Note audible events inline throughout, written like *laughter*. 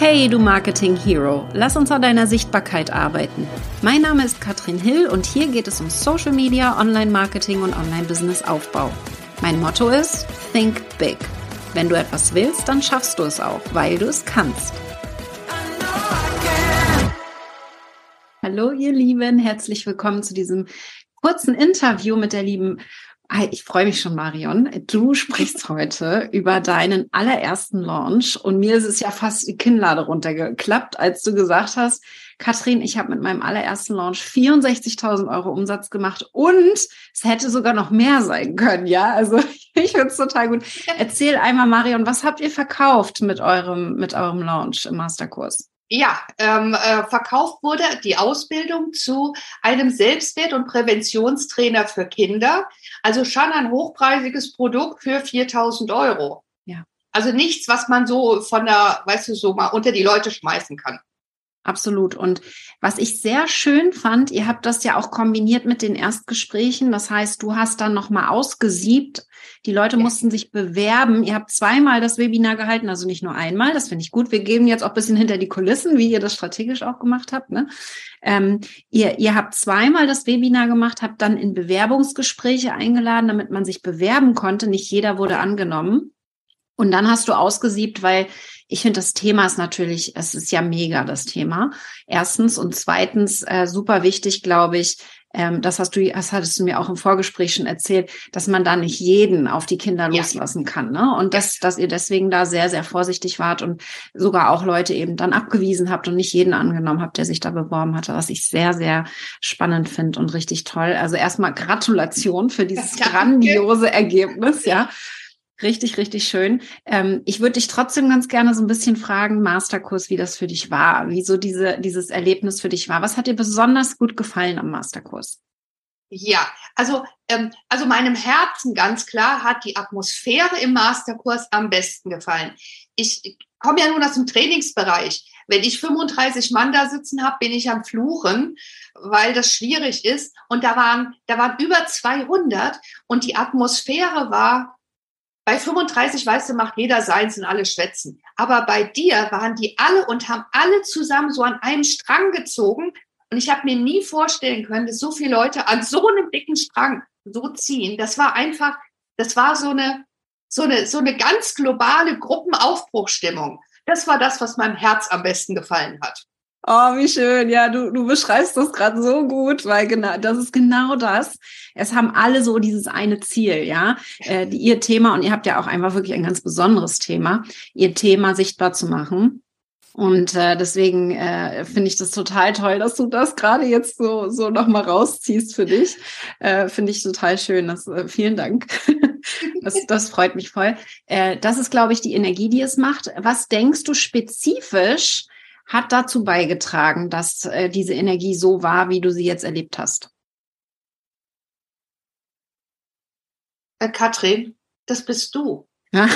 Hey, du Marketing Hero, lass uns an deiner Sichtbarkeit arbeiten. Mein Name ist Katrin Hill und hier geht es um Social Media, Online-Marketing und Online-Business-Aufbau. Mein Motto ist Think Big. Wenn du etwas willst, dann schaffst du es auch, weil du es kannst. Hallo ihr Lieben, herzlich willkommen zu diesem kurzen Interview mit der lieben ich freue mich schon, Marion. Du sprichst *laughs* heute über deinen allerersten Launch und mir ist es ja fast die Kinnlade runtergeklappt, als du gesagt hast, Katrin, ich habe mit meinem allerersten Launch 64.000 Euro Umsatz gemacht und es hätte sogar noch mehr sein können. Ja, also *laughs* ich finde es total gut. Erzähl einmal, Marion, was habt ihr verkauft mit eurem, mit eurem Launch im Masterkurs? Ja, ähm, äh, verkauft wurde die Ausbildung zu einem Selbstwert- und Präventionstrainer für Kinder. Also schon ein hochpreisiges Produkt für 4000 Euro. Ja. Also nichts, was man so von der, weißt du, so mal unter die Leute schmeißen kann. Absolut. Und was ich sehr schön fand, ihr habt das ja auch kombiniert mit den Erstgesprächen. Das heißt, du hast dann nochmal ausgesiebt. Die Leute ja. mussten sich bewerben. Ihr habt zweimal das Webinar gehalten, also nicht nur einmal. Das finde ich gut. Wir geben jetzt auch ein bisschen hinter die Kulissen, wie ihr das strategisch auch gemacht habt. Ne? Ähm, ihr, ihr habt zweimal das Webinar gemacht, habt dann in Bewerbungsgespräche eingeladen, damit man sich bewerben konnte. Nicht jeder wurde angenommen. Und dann hast du ausgesiebt, weil ich finde, das Thema ist natürlich, es ist ja mega, das Thema. Erstens und zweitens, äh, super wichtig, glaube ich, ähm, das hast du, das hattest du mir auch im Vorgespräch schon erzählt, dass man da nicht jeden auf die Kinder ja. loslassen kann, ne? Und dass, dass ihr deswegen da sehr, sehr vorsichtig wart und sogar auch Leute eben dann abgewiesen habt und nicht jeden angenommen habt, der sich da beworben hatte, was ich sehr, sehr spannend finde und richtig toll. Also erstmal Gratulation für dieses grandiose Ergebnis, ja. Richtig, richtig schön. Ähm, ich würde dich trotzdem ganz gerne so ein bisschen fragen, Masterkurs, wie das für dich war, wie so diese, dieses Erlebnis für dich war. Was hat dir besonders gut gefallen am Masterkurs? Ja, also, ähm, also meinem Herzen ganz klar hat die Atmosphäre im Masterkurs am besten gefallen. Ich komme ja nun aus dem Trainingsbereich. Wenn ich 35 Mann da sitzen habe, bin ich am Fluchen, weil das schwierig ist. Und da waren, da waren über 200 und die Atmosphäre war bei 35, weißt du, macht jeder seins und alle schwätzen. Aber bei dir waren die alle und haben alle zusammen so an einem Strang gezogen. Und ich habe mir nie vorstellen können, dass so viele Leute an so einem dicken Strang so ziehen. Das war einfach, das war so eine, so eine, so eine ganz globale Gruppenaufbruchstimmung. Das war das, was meinem Herz am besten gefallen hat. Oh, wie schön. Ja, du, du beschreibst das gerade so gut, weil genau, das ist genau das. Es haben alle so dieses eine Ziel, ja, äh, die, ihr Thema, und ihr habt ja auch einfach wirklich ein ganz besonderes Thema, ihr Thema sichtbar zu machen. Und äh, deswegen äh, finde ich das total toll, dass du das gerade jetzt so, so nochmal rausziehst für dich. Äh, finde ich total schön. Das, äh, vielen Dank. *laughs* das, das freut mich voll. Äh, das ist, glaube ich, die Energie, die es macht. Was denkst du spezifisch, hat dazu beigetragen, dass äh, diese Energie so war, wie du sie jetzt erlebt hast? Äh, Katrin, das bist du. Ja,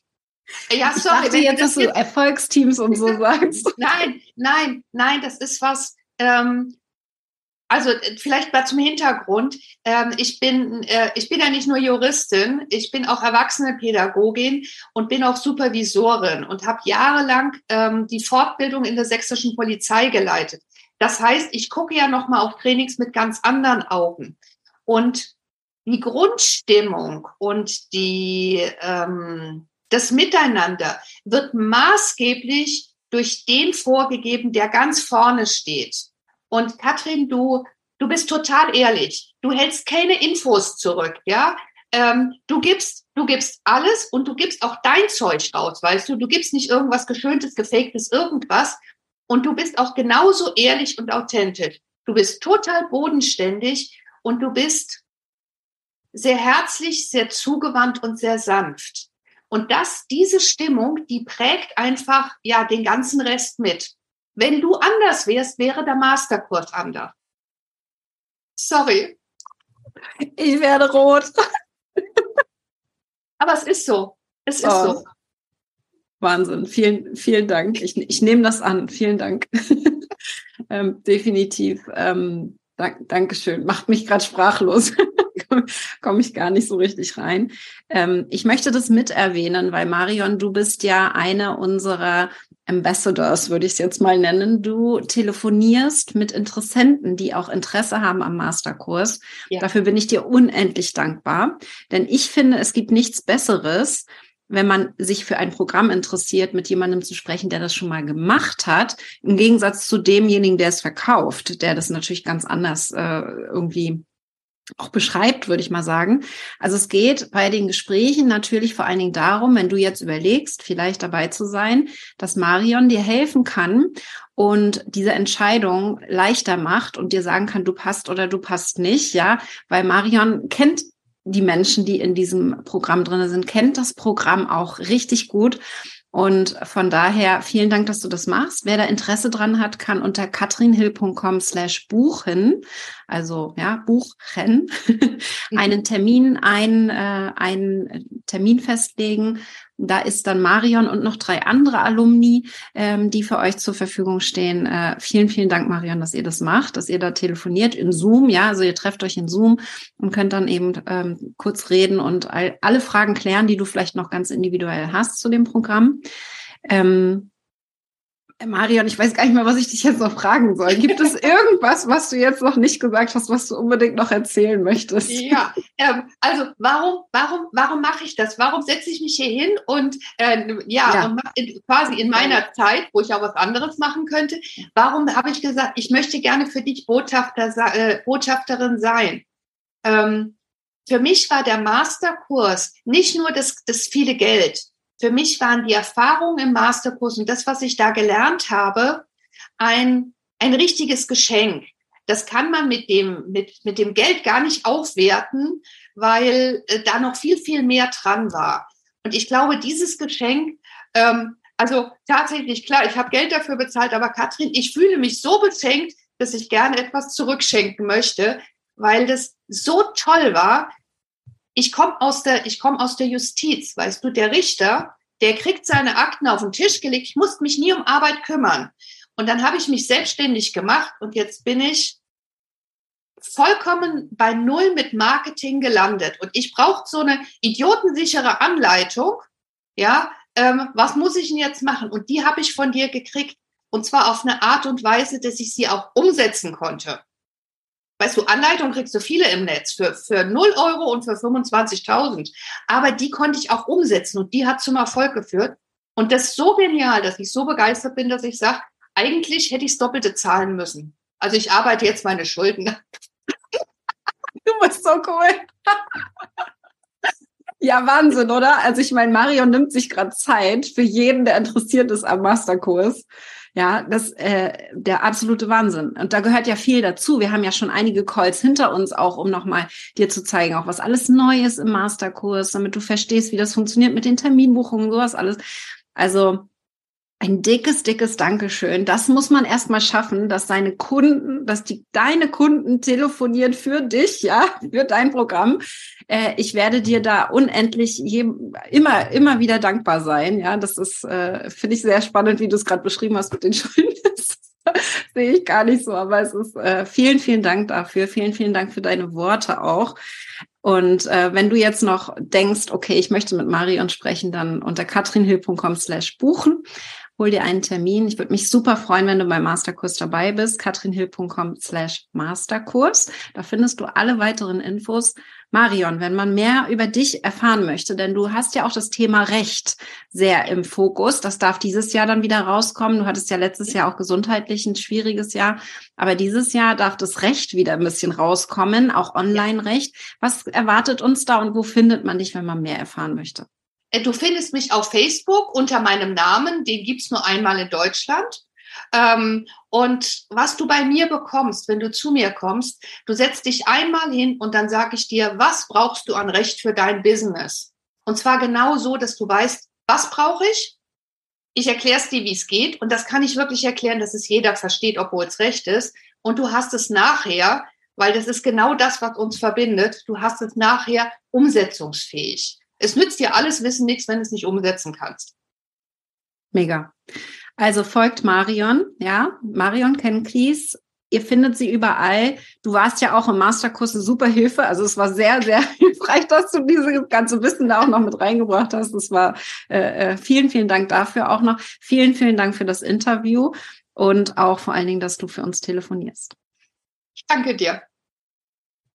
*laughs* ja sorry. Ich dachte jetzt, dass du Erfolgsteams und so *laughs* sagst. Nein, nein, nein, das ist was, ähm, also äh, vielleicht mal zum Hintergrund. Ähm, ich, bin, äh, ich bin ja nicht nur Juristin, ich bin auch Erwachsenenpädagogin und bin auch Supervisorin und habe jahrelang ähm, die Fortbildung in der sächsischen Polizei geleitet. Das heißt, ich gucke ja noch mal auf Trainings mit ganz anderen Augen. Und die Grundstimmung und die, ähm, das Miteinander wird maßgeblich durch den vorgegeben, der ganz vorne steht. Und Katrin, du, du bist total ehrlich. Du hältst keine Infos zurück, ja. Ähm, du gibst, du gibst alles und du gibst auch dein Zeug raus, weißt du. Du gibst nicht irgendwas geschöntes, gefaktes, irgendwas. Und du bist auch genauso ehrlich und authentisch. Du bist total bodenständig und du bist sehr herzlich, sehr zugewandt und sehr sanft. Und das, diese Stimmung, die prägt einfach, ja, den ganzen Rest mit. Wenn du anders wärst, wäre der Masterkurs anders. Sorry. Ich werde rot. Aber es ist so. Es ist oh. so. Wahnsinn. Vielen, vielen Dank. Ich, ich nehme das an. Vielen Dank. *laughs* ähm, definitiv. Ähm, dank, Dankeschön. Macht mich gerade sprachlos. *laughs* Komme ich gar nicht so richtig rein. Ähm, ich möchte das mit erwähnen, weil Marion, du bist ja eine unserer Ambassadors, würde ich es jetzt mal nennen. Du telefonierst mit Interessenten, die auch Interesse haben am Masterkurs. Ja. Dafür bin ich dir unendlich dankbar. Denn ich finde, es gibt nichts Besseres, wenn man sich für ein Programm interessiert, mit jemandem zu sprechen, der das schon mal gemacht hat, im Gegensatz zu demjenigen, der es verkauft, der das natürlich ganz anders äh, irgendwie auch beschreibt, würde ich mal sagen. Also es geht bei den Gesprächen natürlich vor allen Dingen darum, wenn du jetzt überlegst, vielleicht dabei zu sein, dass Marion dir helfen kann und diese Entscheidung leichter macht und dir sagen kann, du passt oder du passt nicht, ja, weil Marion kennt die Menschen, die in diesem Programm drin sind, kennt das Programm auch richtig gut und von daher vielen Dank, dass du das machst. Wer da Interesse dran hat, kann unter katrinhill.com slash buchen, also ja, buchen, *laughs* mhm. einen Termin, ein, äh, einen Termin festlegen. Da ist dann Marion und noch drei andere Alumni, ähm, die für euch zur Verfügung stehen. Äh, vielen, vielen Dank, Marion, dass ihr das macht, dass ihr da telefoniert in Zoom. Ja, also ihr trefft euch in Zoom und könnt dann eben ähm, kurz reden und all, alle Fragen klären, die du vielleicht noch ganz individuell hast zu dem Programm. Ähm, Marion, ich weiß gar nicht mehr, was ich dich jetzt noch fragen soll. Gibt es *laughs* irgendwas, was du jetzt noch nicht gesagt hast, was du unbedingt noch erzählen möchtest? Ja, ähm, also warum, warum, warum mache ich das? Warum setze ich mich hier hin und äh, ja, ja. Und in, quasi in meiner Zeit, wo ich auch was anderes machen könnte, warum habe ich gesagt, ich möchte gerne für dich Botschafter, äh, Botschafterin sein? Ähm, für mich war der Masterkurs nicht nur das, das viele Geld, für mich waren die Erfahrungen im Masterkurs und das, was ich da gelernt habe, ein, ein richtiges Geschenk. Das kann man mit dem, mit, mit dem Geld gar nicht aufwerten, weil äh, da noch viel, viel mehr dran war. Und ich glaube, dieses Geschenk, ähm, also tatsächlich, klar, ich habe Geld dafür bezahlt, aber Katrin, ich fühle mich so beschenkt, dass ich gerne etwas zurückschenken möchte, weil das so toll war, ich komme aus der, ich komme aus der Justiz, weißt du, der Richter, der kriegt seine Akten auf den Tisch gelegt. Ich musste mich nie um Arbeit kümmern. Und dann habe ich mich selbstständig gemacht und jetzt bin ich vollkommen bei Null mit Marketing gelandet. Und ich brauche so eine idiotensichere Anleitung. Ja, ähm, was muss ich denn jetzt machen? Und die habe ich von dir gekriegt. Und zwar auf eine Art und Weise, dass ich sie auch umsetzen konnte weißt du, Anleitung kriegst du viele im Netz für, für 0 Euro und für 25.000. Aber die konnte ich auch umsetzen und die hat zum Erfolg geführt. Und das ist so genial, dass ich so begeistert bin, dass ich sage, eigentlich hätte ich das Doppelte zahlen müssen. Also ich arbeite jetzt meine Schulden. du bist so cool. Ja, Wahnsinn, oder? Also ich meine, Mario nimmt sich gerade Zeit für jeden, der interessiert ist am Masterkurs. Ja, das äh, der absolute Wahnsinn. Und da gehört ja viel dazu. Wir haben ja schon einige Calls hinter uns auch, um nochmal dir zu zeigen, auch was alles neu ist im Masterkurs, damit du verstehst, wie das funktioniert mit den Terminbuchungen, sowas alles. Also ein dickes, dickes Dankeschön. Das muss man erstmal schaffen, dass deine Kunden, dass die, deine Kunden telefonieren für dich, ja, für dein Programm. Äh, ich werde dir da unendlich je, immer, immer wieder dankbar sein. Ja, das ist, äh, finde ich sehr spannend, wie du es gerade beschrieben hast mit den *laughs* Schulden. sehe ich gar nicht so, aber es ist äh, vielen, vielen Dank dafür. Vielen, vielen Dank für deine Worte auch. Und äh, wenn du jetzt noch denkst, okay, ich möchte mit Marion sprechen, dann unter katrinhill.com slash buchen hol dir einen Termin. Ich würde mich super freuen, wenn du beim Masterkurs dabei bist. katrinhill.com slash Masterkurs. Da findest du alle weiteren Infos. Marion, wenn man mehr über dich erfahren möchte, denn du hast ja auch das Thema Recht sehr im Fokus. Das darf dieses Jahr dann wieder rauskommen. Du hattest ja letztes Jahr auch gesundheitlich ein schwieriges Jahr, aber dieses Jahr darf das Recht wieder ein bisschen rauskommen, auch Online-Recht. Was erwartet uns da und wo findet man dich, wenn man mehr erfahren möchte? Äh, du findest mich auf Facebook unter meinem Namen, den gibt's nur einmal in Deutschland. Ähm, und was du bei mir bekommst, wenn du zu mir kommst, du setzt dich einmal hin und dann sage ich dir, was brauchst du an Recht für dein Business? Und zwar genau so, dass du weißt, was brauche ich? Ich erkläre es dir, wie es geht. Und das kann ich wirklich erklären, dass es jeder versteht, obwohl es Recht ist. Und du hast es nachher, weil das ist genau das, was uns verbindet, du hast es nachher umsetzungsfähig. Es nützt dir alles Wissen nichts, wenn du es nicht umsetzen kannst. Mega. Also folgt Marion, ja, Marion Kenklies Ihr findet sie überall. Du warst ja auch im Masterkurs eine super Hilfe. Also es war sehr, sehr *laughs* hilfreich, dass du dieses ganze Wissen da auch noch mit reingebracht hast. Das war äh, äh, vielen, vielen Dank dafür auch noch. Vielen, vielen Dank für das Interview und auch vor allen Dingen, dass du für uns telefonierst. Ich danke dir.